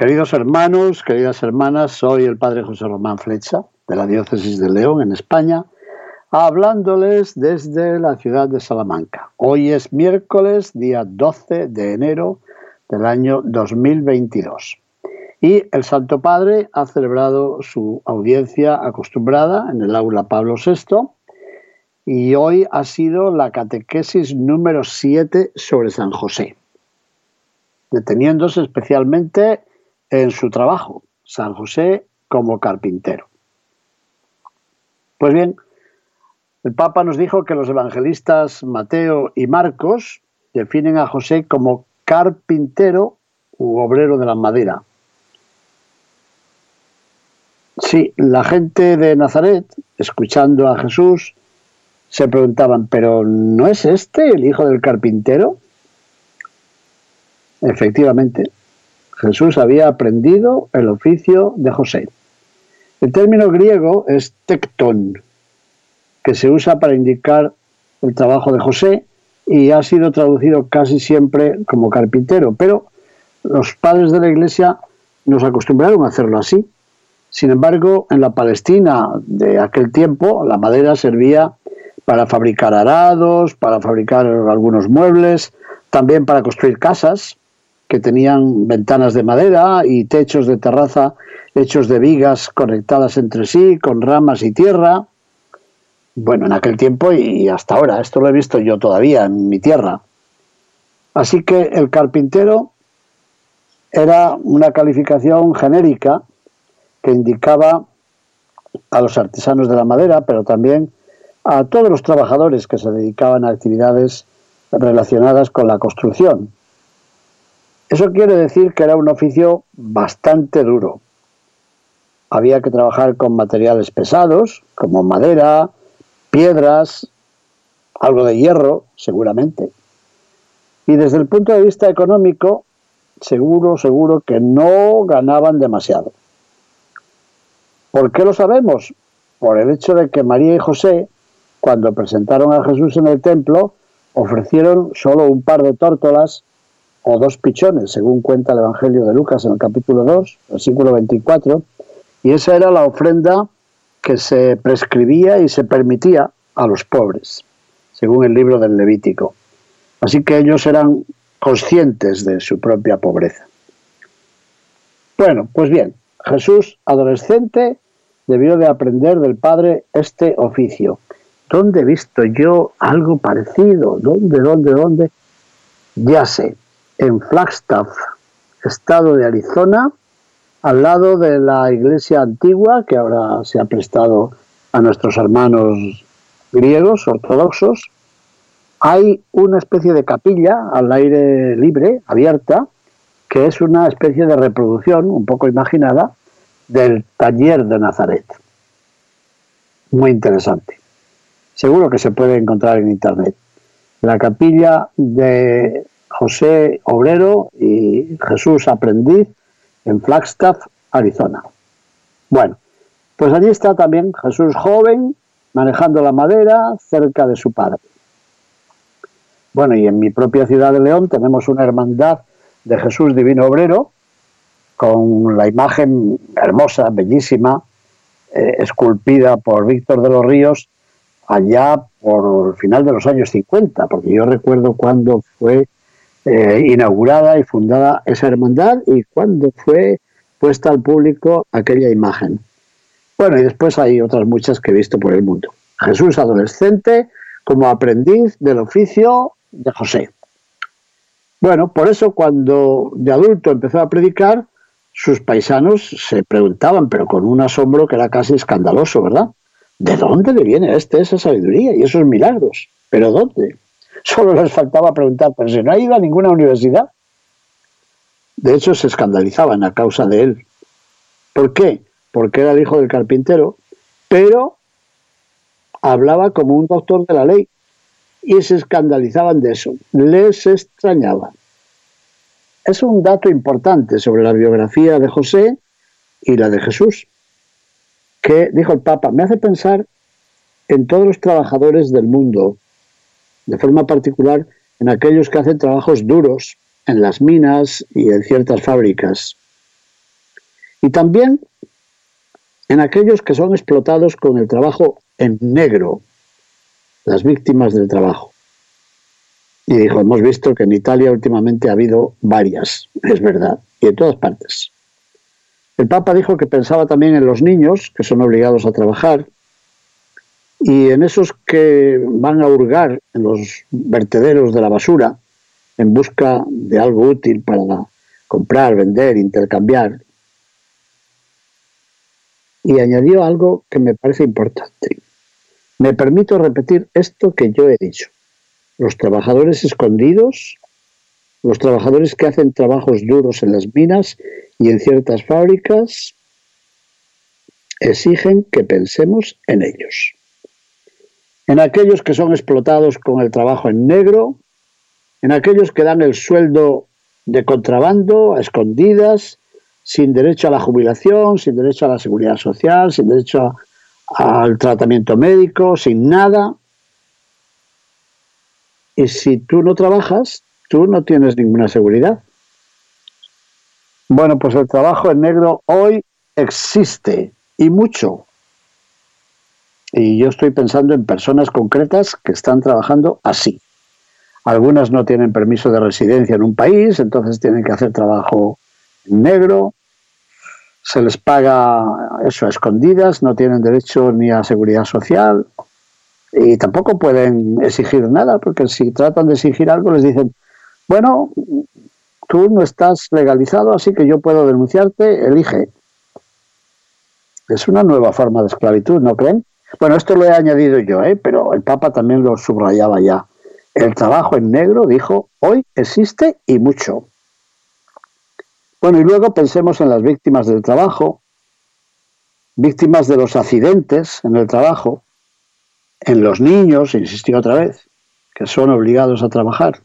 Queridos hermanos, queridas hermanas, soy el Padre José Román Flecha, de la Diócesis de León, en España, hablándoles desde la ciudad de Salamanca. Hoy es miércoles, día 12 de enero del año 2022. Y el Santo Padre ha celebrado su audiencia acostumbrada en el aula Pablo VI y hoy ha sido la catequesis número 7 sobre San José, deteniéndose especialmente en su trabajo, San José como carpintero. Pues bien, el Papa nos dijo que los evangelistas Mateo y Marcos definen a José como carpintero u obrero de la madera. Sí, la gente de Nazaret, escuchando a Jesús, se preguntaban, ¿pero no es este el hijo del carpintero? Efectivamente, Jesús había aprendido el oficio de José. El término griego es tectón, que se usa para indicar el trabajo de José y ha sido traducido casi siempre como carpintero, pero los padres de la iglesia nos acostumbraron a hacerlo así. Sin embargo, en la Palestina de aquel tiempo, la madera servía para fabricar arados, para fabricar algunos muebles, también para construir casas que tenían ventanas de madera y techos de terraza hechos de vigas conectadas entre sí con ramas y tierra. Bueno, en aquel tiempo y hasta ahora, esto lo he visto yo todavía en mi tierra. Así que el carpintero era una calificación genérica que indicaba a los artesanos de la madera, pero también a todos los trabajadores que se dedicaban a actividades relacionadas con la construcción. Eso quiere decir que era un oficio bastante duro. Había que trabajar con materiales pesados, como madera, piedras, algo de hierro, seguramente. Y desde el punto de vista económico, seguro, seguro que no ganaban demasiado. ¿Por qué lo sabemos? Por el hecho de que María y José, cuando presentaron a Jesús en el templo, ofrecieron solo un par de tórtolas dos pichones, según cuenta el Evangelio de Lucas en el capítulo 2, versículo 24, y esa era la ofrenda que se prescribía y se permitía a los pobres, según el libro del Levítico. Así que ellos eran conscientes de su propia pobreza. Bueno, pues bien, Jesús, adolescente, debió de aprender del Padre este oficio. ¿Dónde he visto yo algo parecido? ¿Dónde, dónde, dónde? Ya sé, en Flagstaff, estado de Arizona, al lado de la iglesia antigua, que ahora se ha prestado a nuestros hermanos griegos ortodoxos, hay una especie de capilla al aire libre, abierta, que es una especie de reproducción, un poco imaginada, del taller de Nazaret. Muy interesante. Seguro que se puede encontrar en internet. La capilla de José Obrero y Jesús Aprendiz en Flagstaff, Arizona. Bueno, pues allí está también Jesús joven, manejando la madera cerca de su padre. Bueno, y en mi propia ciudad de León tenemos una hermandad de Jesús Divino Obrero, con la imagen hermosa, bellísima, eh, esculpida por Víctor de los Ríos allá por el final de los años 50, porque yo recuerdo cuando fue eh, inaugurada y fundada esa hermandad y cuando fue puesta al público aquella imagen. Bueno, y después hay otras muchas que he visto por el mundo. Jesús adolescente como aprendiz del oficio de José. Bueno, por eso cuando de adulto empezó a predicar, sus paisanos se preguntaban, pero con un asombro que era casi escandaloso, ¿verdad? ¿De dónde le viene a este esa sabiduría y esos milagros? ¿Pero dónde? Solo les faltaba preguntar, pero si no ha ido a ninguna universidad. De hecho, se escandalizaban a causa de él. ¿Por qué? Porque era el hijo del carpintero, pero hablaba como un doctor de la ley y se escandalizaban de eso. Les extrañaba. Es un dato importante sobre la biografía de José y la de Jesús, que dijo el Papa, me hace pensar en todos los trabajadores del mundo, de forma particular en aquellos que hacen trabajos duros en las minas y en ciertas fábricas. Y también en aquellos que son explotados con el trabajo en negro, las víctimas del trabajo. Y dijo, hemos visto que en Italia últimamente ha habido varias, es verdad, y en todas partes. El Papa dijo que pensaba también en los niños, que son obligados a trabajar, y en esos que van a hurgar en los vertederos de la basura en busca de algo útil para comprar, vender, intercambiar. Y añadió algo que me parece importante. Me permito repetir esto que yo he dicho. Los trabajadores escondidos, los trabajadores que hacen trabajos duros en las minas y en ciertas fábricas, exigen que pensemos en ellos en aquellos que son explotados con el trabajo en negro, en aquellos que dan el sueldo de contrabando a escondidas, sin derecho a la jubilación, sin derecho a la seguridad social, sin derecho al tratamiento médico, sin nada. Y si tú no trabajas, tú no tienes ninguna seguridad. Bueno, pues el trabajo en negro hoy existe y mucho. Y yo estoy pensando en personas concretas que están trabajando así. Algunas no tienen permiso de residencia en un país, entonces tienen que hacer trabajo negro. Se les paga eso a escondidas, no tienen derecho ni a seguridad social y tampoco pueden exigir nada, porque si tratan de exigir algo les dicen, bueno, tú no estás legalizado, así que yo puedo denunciarte, elige. Es una nueva forma de esclavitud, ¿no creen? Bueno, esto lo he añadido yo, ¿eh? pero el Papa también lo subrayaba ya. El trabajo en negro, dijo, hoy existe y mucho. Bueno, y luego pensemos en las víctimas del trabajo, víctimas de los accidentes en el trabajo, en los niños, insistió otra vez, que son obligados a trabajar.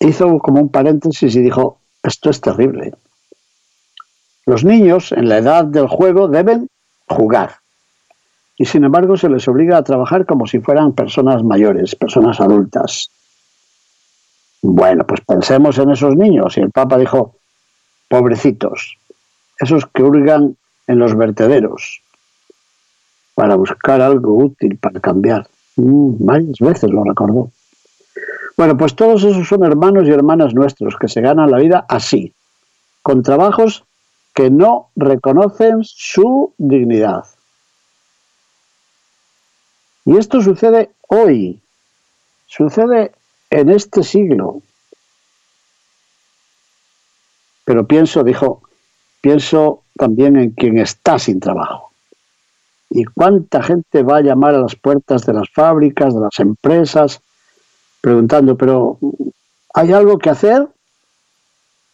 Hizo como un paréntesis y dijo, esto es terrible. Los niños en la edad del juego deben jugar, y sin embargo se les obliga a trabajar como si fueran personas mayores, personas adultas. Bueno, pues pensemos en esos niños. Y el Papa dijo, pobrecitos, esos que hurgan en los vertederos para buscar algo útil para cambiar. Mm, varias veces lo recordó. Bueno, pues todos esos son hermanos y hermanas nuestros que se ganan la vida así, con trabajos que no reconocen su dignidad. Y esto sucede hoy, sucede en este siglo. Pero pienso, dijo, pienso también en quien está sin trabajo. ¿Y cuánta gente va a llamar a las puertas de las fábricas, de las empresas, preguntando, pero ¿hay algo que hacer?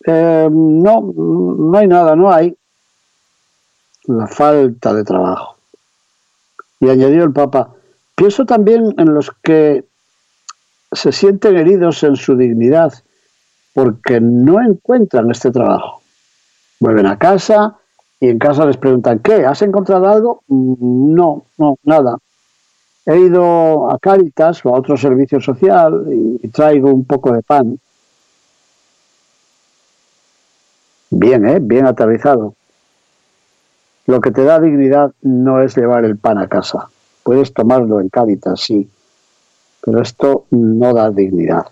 Eh, no, no hay nada, no hay. La falta de trabajo. Y añadió el Papa, Pienso también en los que se sienten heridos en su dignidad porque no encuentran este trabajo. Vuelven a casa y en casa les preguntan, ¿qué? ¿Has encontrado algo? Mm, no, no, nada. He ido a Cáritas o a otro servicio social y, traigo un poco de pan. Bien, ¿eh? Bien aterrizado. Lo que te da dignidad no es llevar el pan a casa. Puedes tomarlo en Cáritas, sí, pero esto no da dignidad.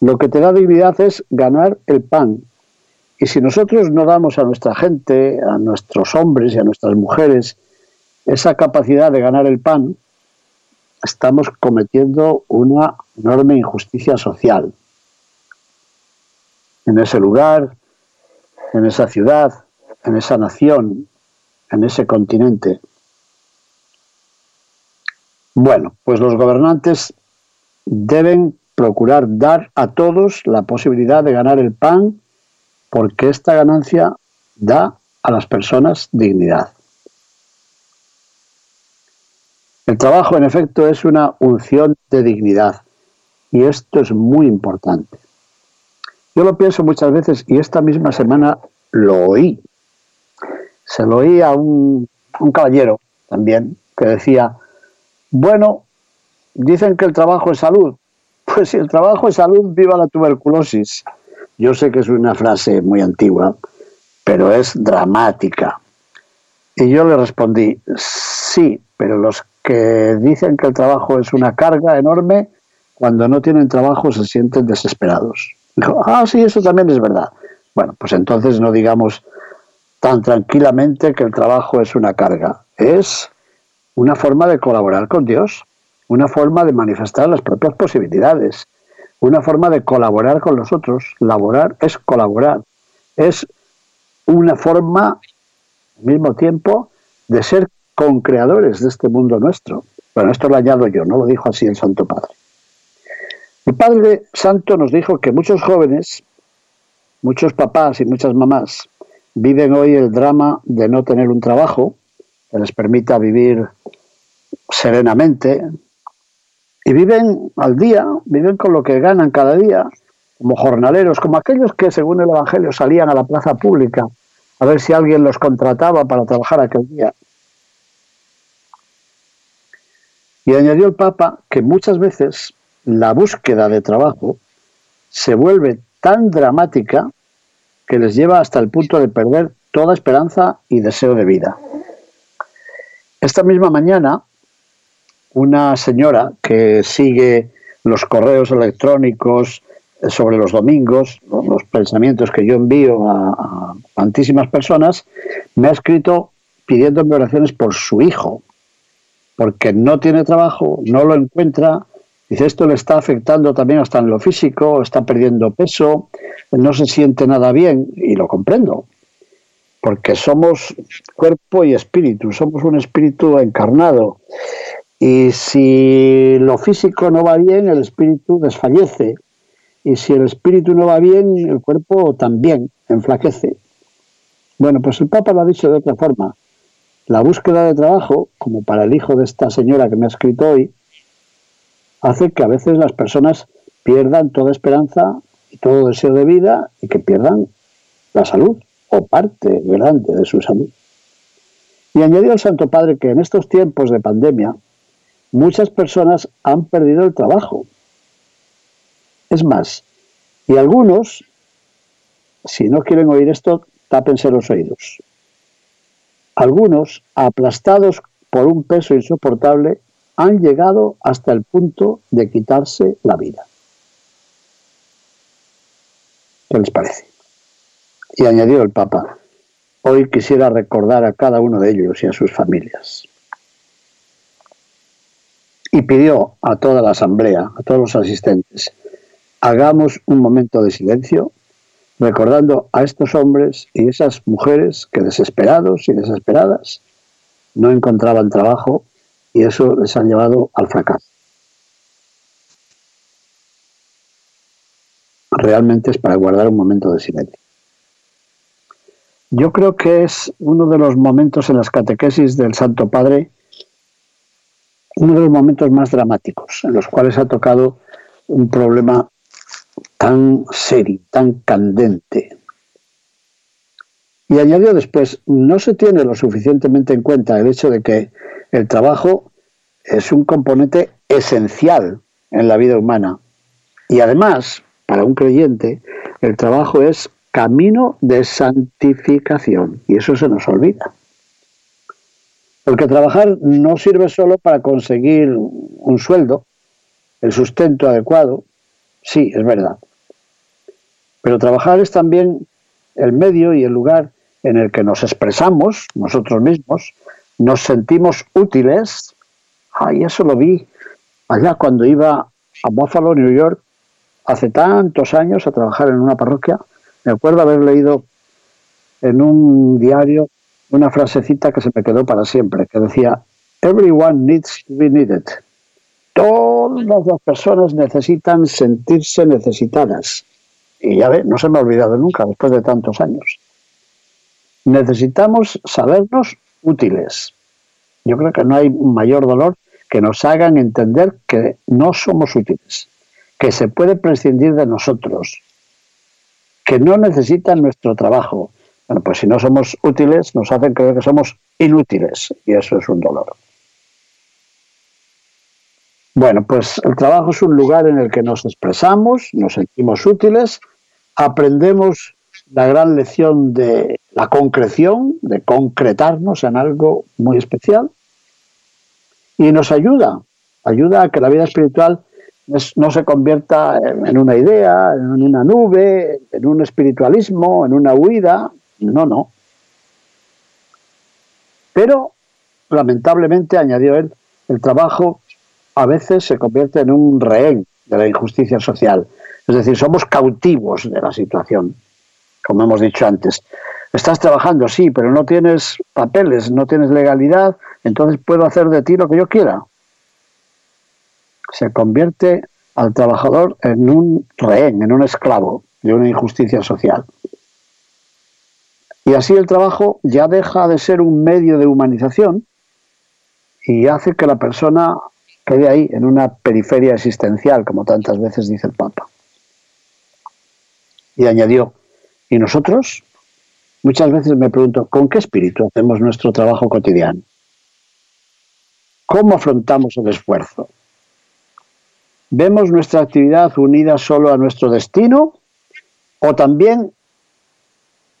Lo que te da dignidad es ganar el pan. Y si nosotros no damos a nuestra gente, a nuestros hombres y a nuestras mujeres esa capacidad de ganar el pan, estamos cometiendo una enorme injusticia social. En ese lugar, en esa ciudad, en esa nación, en ese continente. Bueno, pues los gobernantes deben procurar dar a todos la posibilidad de ganar el pan porque esta ganancia da a las personas dignidad. El trabajo, en efecto, es una unción de dignidad y esto es muy importante. Yo lo pienso muchas veces y esta misma semana lo oí. Se lo oí a un, caballero también que decía, bueno, dicen que el trabajo es salud. Pues si el trabajo es salud, viva la tuberculosis. Yo sé que es una frase muy antigua, pero es dramática. Y yo le respondí, sí, pero los que dicen que el trabajo es una carga enorme, cuando no tienen trabajo se sienten desesperados. Dijo, ah, sí, eso también es verdad. Bueno, pues entonces no digamos tan tranquilamente que el trabajo es una carga. Es una forma de colaborar con Dios, una forma de manifestar las propias posibilidades, una forma de colaborar con los otros. Laborar es colaborar. Es una forma, al mismo tiempo, de ser con-creadores de este mundo nuestro. Bueno, esto lo añado yo, no lo dijo así el Santo Padre. El Padre Santo nos dijo que muchos jóvenes, muchos papás y muchas mamás viven hoy el drama de no tener un trabajo les permita vivir serenamente y viven al día, viven con lo que ganan cada día, como jornaleros, como aquellos que según el Evangelio salían a la plaza pública a ver si alguien los contrataba para trabajar aquel día. Y añadió el Papa que muchas veces la búsqueda de trabajo se vuelve tan dramática que les lleva hasta el punto de perder toda esperanza y deseo de vida. Esta misma mañana, una señora que sigue los correos electrónicos sobre los domingos, los pensamientos que yo envío a, a tantísimas personas, me ha escrito pidiéndome oraciones por su hijo, porque no tiene trabajo, no lo encuentra. Dice, esto le está afectando también hasta en lo físico, está perdiendo peso, no se siente nada bien, y lo comprendo, porque somos cuerpo y espíritu, somos un espíritu encarnado. Y si lo físico no va bien, el espíritu desfallece. Y si el espíritu no va bien, el cuerpo también enflaquece. Bueno, pues el Papa lo ha dicho de otra forma. La búsqueda de trabajo, como para el hijo de esta señora que me ha escrito hoy, hace que a veces las personas pierdan toda esperanza y todo deseo de vida y que pierdan la salud o parte grande de su salud. Y añadió el Santo Padre que en estos tiempos de pandemia muchas personas han perdido el trabajo. Es más, y algunos, si no quieren oír esto, tápense los oídos. Algunos, aplastados por un peso insoportable, han llegado hasta el punto de quitarse la vida. ¿Qué les parece? Y añadió el Papa, hoy quisiera recordar a cada uno de ellos y a sus familias. Y pidió a toda la asamblea, a todos los asistentes, hagamos un momento de silencio recordando a estos hombres y esas mujeres que desesperados y desesperadas no encontraban trabajo y eso les ha llevado al fracaso. Realmente es para guardar un momento de silencio. Yo creo que es uno de los momentos en las catequesis del Santo Padre, uno de los momentos más dramáticos, en los cuales ha tocado un problema tan serio, tan candente. Y añadió después, no se tiene lo suficientemente en cuenta el hecho de que el trabajo es un componente esencial en la vida humana. Y además, para un creyente, el trabajo es camino de santificación. Y eso se nos olvida. Porque trabajar no sirve solo para conseguir un sueldo, el sustento adecuado. Sí, es verdad. Pero trabajar es también el medio y el lugar en el que nos expresamos nosotros mismos, nos sentimos útiles. Ay, eso lo vi allá cuando iba a Buffalo, New York, hace tantos años a trabajar en una parroquia. Me acuerdo haber leído en un diario una frasecita que se me quedó para siempre, que decía, Everyone needs to be needed. Todas las personas necesitan sentirse necesitadas. Y ya ve, no se me ha olvidado nunca después de tantos años. Necesitamos sabernos útiles. Yo creo que no hay mayor dolor que nos hagan entender que no somos útiles, que se puede prescindir de nosotros, que no necesitan nuestro trabajo. Bueno, pues si no somos útiles, nos hacen creer que somos inútiles y eso es un dolor. Bueno, pues el trabajo es un lugar en el que nos expresamos, nos sentimos útiles, aprendemos la gran lección de la concreción, de concretarnos en algo muy especial y nos ayuda, ayuda a que la vida espiritual no se convierta en una idea, en una nube, en un espiritualismo, en una huida. No, no. Pero, lamentablemente, añadió él, el trabajo a veces se convierte en un rehén de la injusticia social. Es decir, somos cautivos de la situación, como hemos dicho antes. Estás trabajando, sí, pero no tienes papeles, no tienes legalidad, entonces puedo hacer de ti lo que yo quiera se convierte al trabajador en un rehén, en un esclavo de una injusticia social. Y así el trabajo ya deja de ser un medio de humanización y hace que la persona quede ahí, en una periferia existencial, como tantas veces dice el Papa. Y añadió, ¿y nosotros? Muchas veces me pregunto, ¿con qué espíritu hacemos nuestro trabajo cotidiano? ¿Cómo afrontamos el esfuerzo? ¿Vemos nuestra actividad unida solo a nuestro destino o también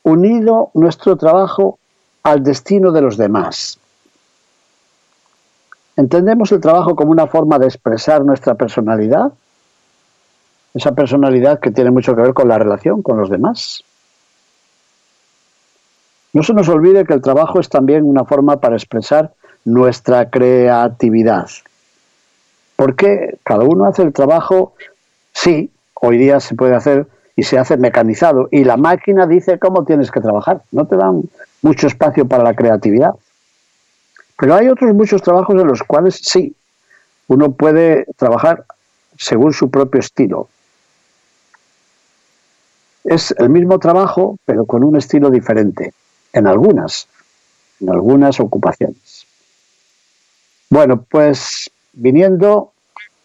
unido nuestro trabajo al destino de los demás? ¿Entendemos el trabajo como una forma de expresar nuestra personalidad? Esa personalidad que tiene mucho que ver con la relación con los demás. No se nos olvide que el trabajo es también una forma para expresar nuestra creatividad. Porque cada uno hace el trabajo, sí, hoy día se puede hacer y se hace mecanizado y la máquina dice cómo tienes que trabajar. No te dan mucho espacio para la creatividad. Pero hay otros muchos trabajos en los cuales sí, uno puede trabajar según su propio estilo. Es el mismo trabajo, pero con un estilo diferente, en algunas, en algunas ocupaciones. Bueno, pues viniendo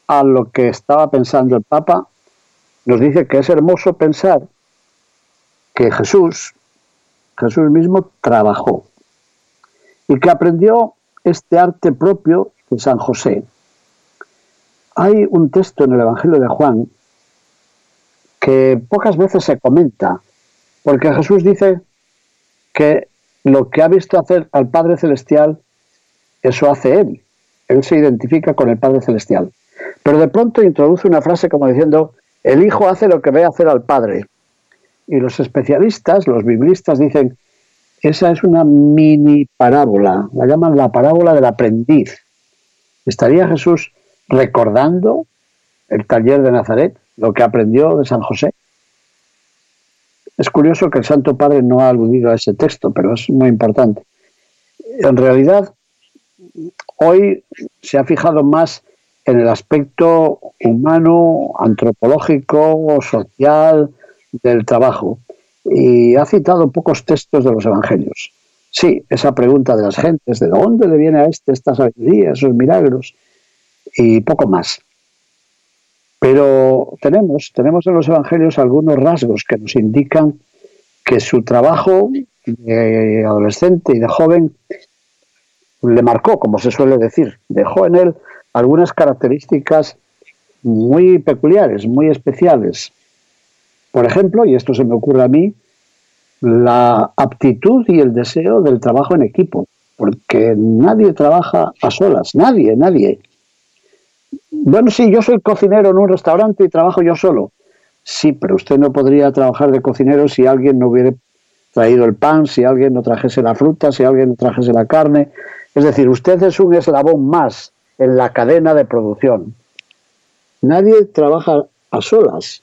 a lo que estaba pensando el Papa, nos dice que es hermoso pensar que Jesús, Jesús mismo trabajó y que aprendió este arte propio de San José. Hay un texto en el Evangelio de Juan que pocas veces se comenta, porque Jesús dice que lo que ha visto hacer al Padre Celestial, eso hace Él. Él se identifica con el Padre Celestial. Pero de pronto introduce una frase como diciendo, el Hijo hace lo que ve hacer al Padre. Y los especialistas, los biblistas dicen, esa es una mini parábola, la llaman la parábola del aprendiz. ¿Estaría Jesús recordando el taller de Nazaret, lo que aprendió de San José? Es curioso que el Santo Padre no ha aludido a ese texto, pero es muy importante. En realidad, hoy se ha fijado más en el aspecto humano, antropológico, social del trabajo. Y ha citado pocos textos de los evangelios. Sí, esa pregunta de las gentes, ¿de dónde le viene a este esta sabiduría, esos milagros? Y poco más. Pero tenemos, tenemos en los evangelios algunos rasgos que nos indican que su trabajo de adolescente y de joven le marcó, como se suele decir, dejó en él algunas características muy peculiares, muy especiales. Por ejemplo, y esto se me ocurre a mí, la aptitud y el deseo del trabajo en equipo, porque nadie trabaja a solas, nadie, nadie. Bueno, sí, yo soy cocinero en un restaurante y trabajo yo solo. Sí, pero usted no podría trabajar de cocinero si alguien no hubiera traído el pan, si alguien no trajese la fruta, si alguien no trajese la carne. Es decir, usted es un eslabón más en la cadena de producción. Nadie trabaja a solas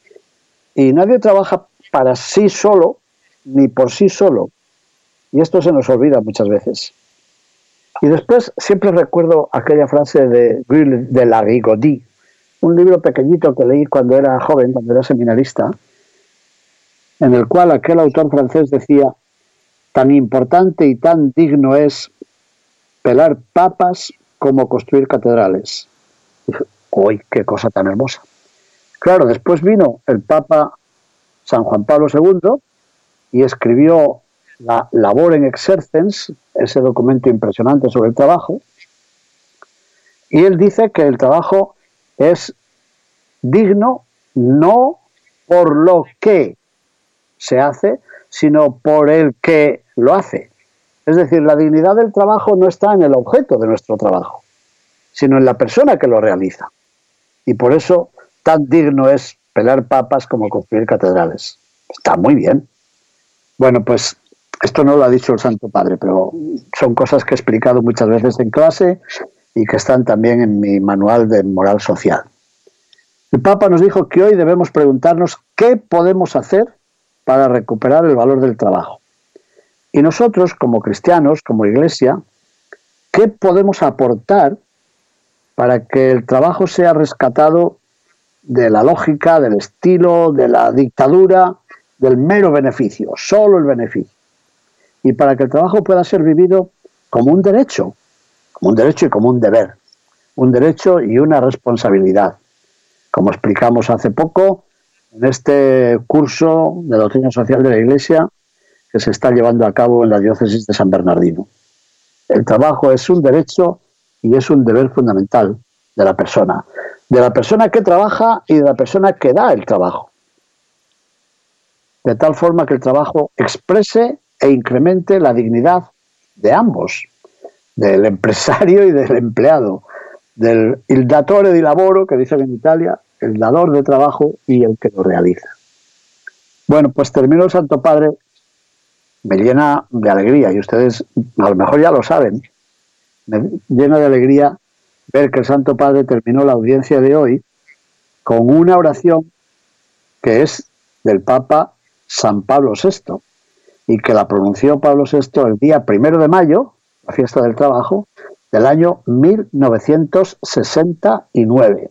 y nadie trabaja para sí solo ni por sí solo. Y esto se nos olvida muchas veces. Y después siempre recuerdo aquella frase de de la un libro pequeñito que leí cuando era joven, cuando era seminarista, en el cual aquel autor francés decía, tan importante y tan digno es pelar papas como construir catedrales. dije, ¡uy, qué cosa tan hermosa! Claro, después vino el Papa San Juan Pablo II y escribió la Labor en Exercens, ese documento impresionante sobre el trabajo, y él dice que el trabajo es digno no por lo que se hace, sino por el que lo hace. Es decir, la dignidad del trabajo no está en el objeto de nuestro trabajo, sino en la persona que lo realiza. Y por eso tan digno es pelar papas como construir catedrales. Está muy bien. Bueno, pues esto no lo ha dicho el Santo Padre, pero son cosas que he explicado muchas veces en clase y que están también en mi manual de moral social. El Papa nos dijo que hoy debemos preguntarnos qué podemos hacer para recuperar el valor del trabajo. Y nosotros, como cristianos, como iglesia, ¿qué podemos aportar para que el trabajo sea rescatado de la lógica, del estilo, de la dictadura, del mero beneficio, solo el beneficio? Y para que el trabajo pueda ser vivido como un derecho, como un derecho y como un deber, un derecho y una responsabilidad. Como explicamos hace poco en este curso de doctrina social de la Iglesia que se está llevando a cabo en la diócesis de San Bernardino. El trabajo es un derecho y es un deber fundamental de la persona, de la persona que trabaja y de la persona que da el trabajo. De tal forma que el trabajo exprese e incremente la dignidad de ambos, del empresario y del empleado, del datore di lavoro, que dicen en Italia, el dador de trabajo y el que lo realiza. Bueno, pues termino el Santo Padre, me llena de alegría, y ustedes a lo mejor ya lo saben, me llena de alegría ver que el Santo Padre terminó la audiencia de hoy con una oración que es del Papa San Pablo VI y que la pronunció Pablo VI el día primero de mayo, la fiesta del trabajo, del año 1969.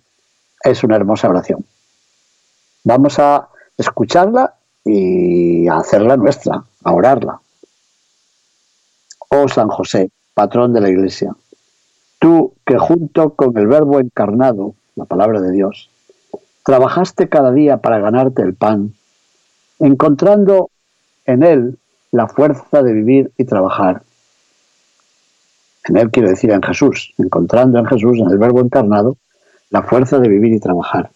Es una hermosa oración. Vamos a escucharla y a hacerla nuestra, a orarla. Oh San José, patrón de la Iglesia, tú que junto con el Verbo encarnado, la palabra de Dios, trabajaste cada día para ganarte el pan, encontrando en él la fuerza de vivir y trabajar. En él quiero decir en Jesús, encontrando en Jesús, en el Verbo encarnado, la fuerza de vivir y trabajar.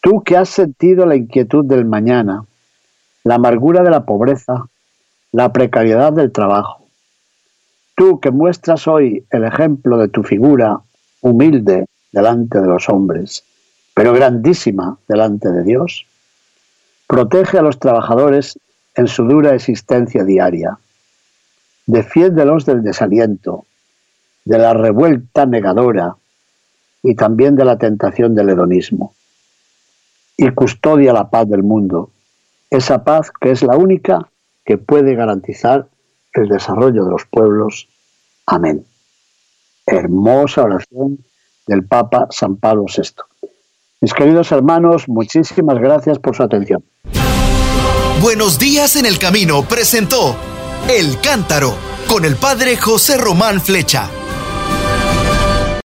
Tú que has sentido la inquietud del mañana, la amargura de la pobreza, la precariedad del trabajo. Tú que muestras hoy el ejemplo de tu figura humilde delante de los hombres, pero grandísima delante de Dios. Protege a los trabajadores en su dura existencia diaria. Defiéndelos del desaliento, de la revuelta negadora y también de la tentación del hedonismo. Y custodia la paz del mundo, esa paz que es la única que puede garantizar el desarrollo de los pueblos. Amén. Hermosa oración del Papa San Pablo VI. Mis queridos hermanos, muchísimas gracias por su atención. Buenos días en el camino presentó El Cántaro con el Padre José Román Flecha.